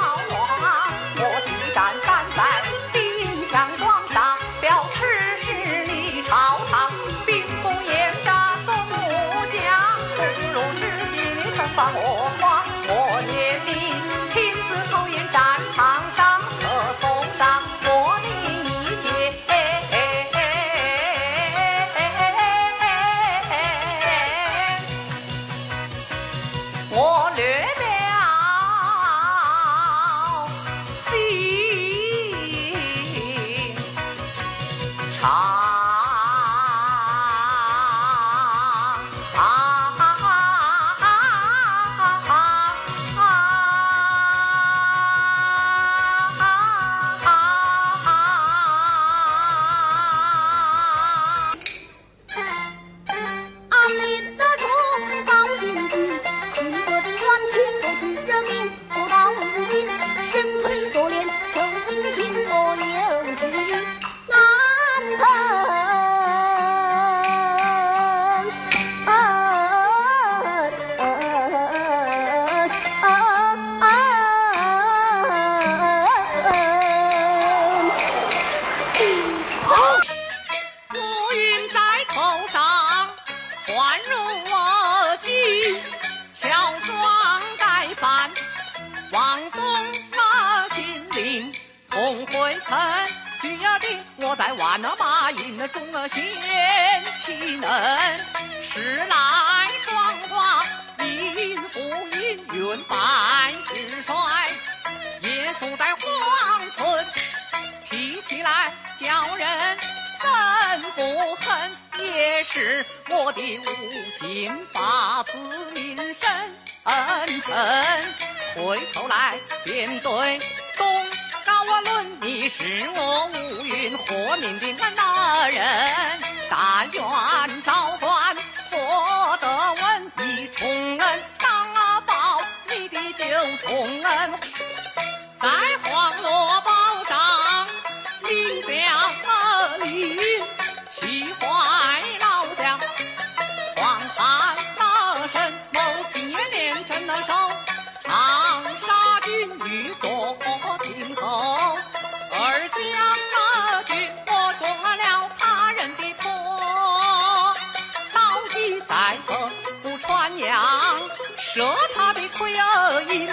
好身在万了马营中了献其能，十来霜华，阴不阴云半日衰，夜宿在荒村。提起来叫人怎不恨？也是我的无心发自民生恩臣。回头来便对，是我乌云和民的恩大人。但愿射他的盔印。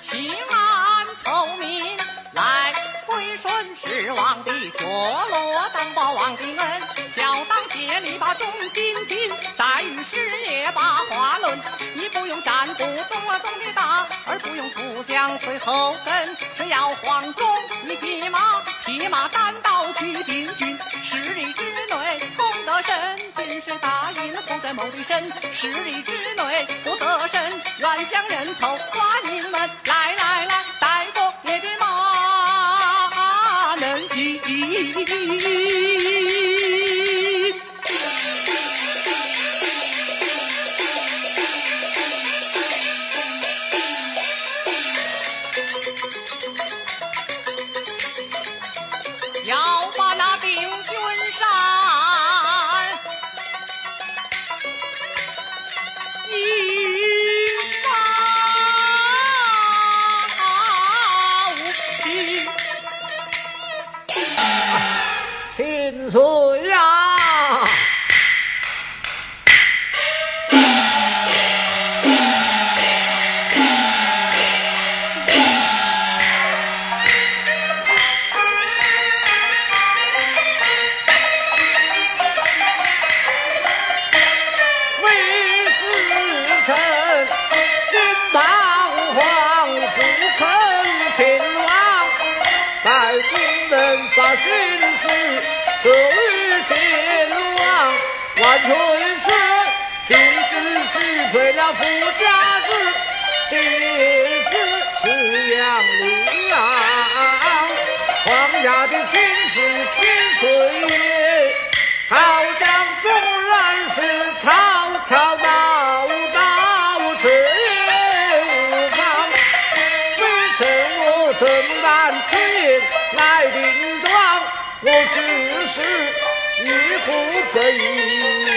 弃暗投明，来归顺是王的角落，当报王的恩，小当竭力把忠心尽，在于事业把话论。你不用战鼓咚啊咚的打，而不用副将随后跟，只要黄忠一骑马，骑马单刀去定军。十里之内攻得胜，军师大印不在某的身。十里之内不得胜，愿将人头换银两。来来来，带过你的马能骑。肯前往。待夫人把心事万岁时，君子许配了富家子，喜事是杨良。皇家的心事心岁月，好将纵然是吵吵闹闹，这无妨。非臣我怎敢此言来定妆？我只是一呼百应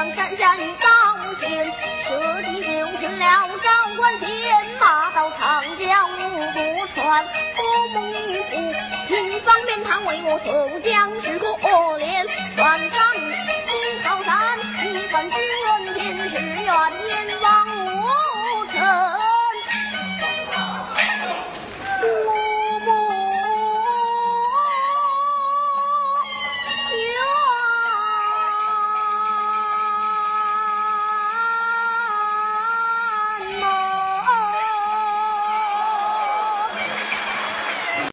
梁山山高悬，此底丢尽了张官衔，马到长江无渡船，托梦女仆，请方便堂为我守江士可怜。